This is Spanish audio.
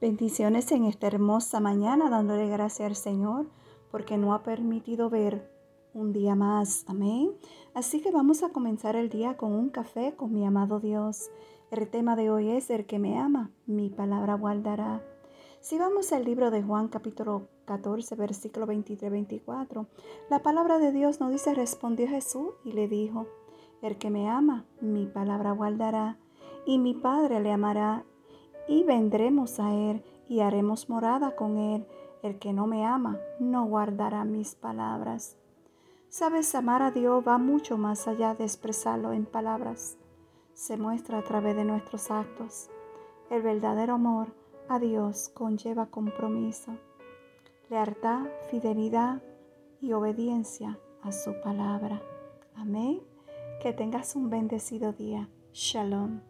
Bendiciones en esta hermosa mañana, dándole gracias al Señor porque no ha permitido ver un día más. Amén. Así que vamos a comenzar el día con un café con mi amado Dios. El tema de hoy es el que me ama, mi palabra guardará. Si vamos al libro de Juan capítulo 14, versículo 23-24, la palabra de Dios nos dice, respondió Jesús y le dijo, el que me ama, mi palabra guardará, y mi Padre le amará, y vendremos a Él y haremos morada con Él. El que no me ama no guardará mis palabras. Sabes, amar a Dios va mucho más allá de expresarlo en palabras. Se muestra a través de nuestros actos. El verdadero amor a Dios conlleva compromiso, lealtad, fidelidad y obediencia a su palabra. Amén. Que tengas un bendecido día. Shalom.